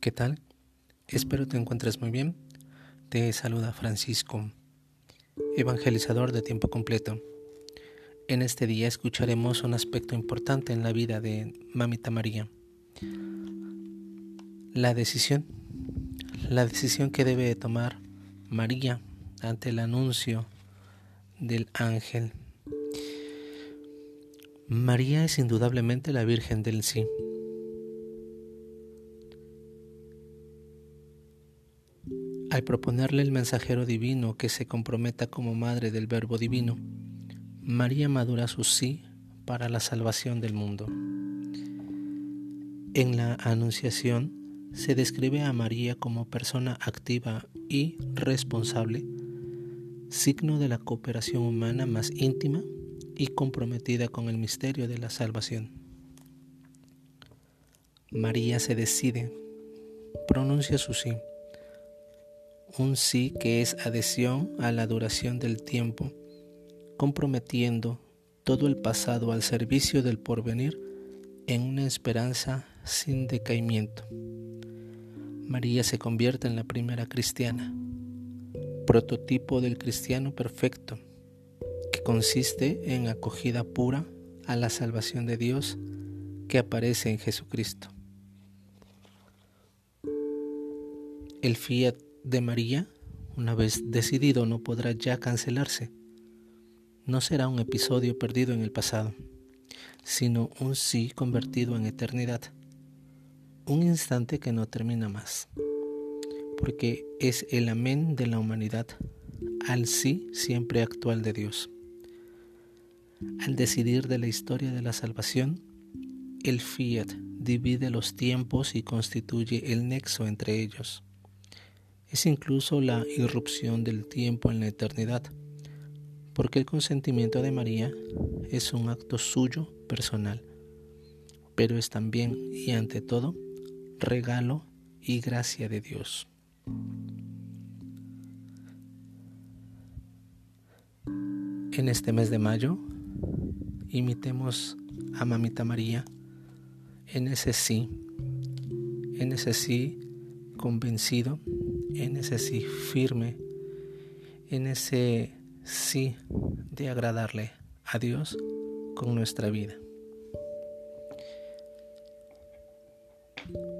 ¿Qué tal? Espero te encuentres muy bien. Te saluda Francisco, evangelizador de tiempo completo. En este día escucharemos un aspecto importante en la vida de Mamita María. La decisión. La decisión que debe tomar María ante el anuncio del ángel. María es indudablemente la Virgen del sí. Al proponerle el mensajero divino que se comprometa como madre del Verbo divino, María madura su sí para la salvación del mundo. En la Anunciación se describe a María como persona activa y responsable, signo de la cooperación humana más íntima y comprometida con el misterio de la salvación. María se decide, pronuncia su sí un sí que es adhesión a la duración del tiempo, comprometiendo todo el pasado al servicio del porvenir en una esperanza sin decaimiento. María se convierte en la primera cristiana, prototipo del cristiano perfecto, que consiste en acogida pura a la salvación de Dios que aparece en Jesucristo. El fiat de María, una vez decidido, no podrá ya cancelarse. No será un episodio perdido en el pasado, sino un sí convertido en eternidad, un instante que no termina más, porque es el amén de la humanidad, al sí siempre actual de Dios. Al decidir de la historia de la salvación, el fiat divide los tiempos y constituye el nexo entre ellos es incluso la irrupción del tiempo en la eternidad, porque el consentimiento de María es un acto suyo personal, pero es también y ante todo regalo y gracia de Dios. En este mes de mayo, imitemos a Mamita María en ese sí, en ese sí convencido en ese sí firme, en ese sí de agradarle a Dios con nuestra vida.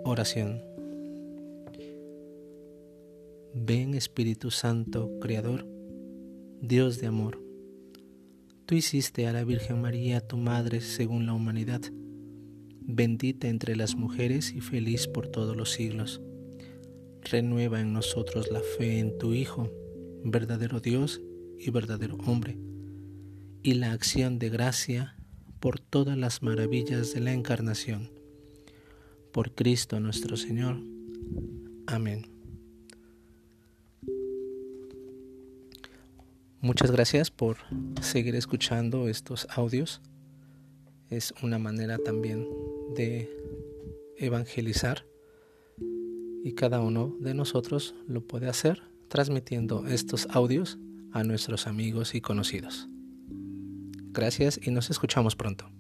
Oración. Ven Espíritu Santo, Creador, Dios de amor. Tú hiciste a la Virgen María tu Madre según la humanidad, bendita entre las mujeres y feliz por todos los siglos renueva en nosotros la fe en tu Hijo, verdadero Dios y verdadero hombre, y la acción de gracia por todas las maravillas de la encarnación. Por Cristo nuestro Señor. Amén. Muchas gracias por seguir escuchando estos audios. Es una manera también de evangelizar y cada uno de nosotros lo puede hacer transmitiendo estos audios a nuestros amigos y conocidos. Gracias y nos escuchamos pronto.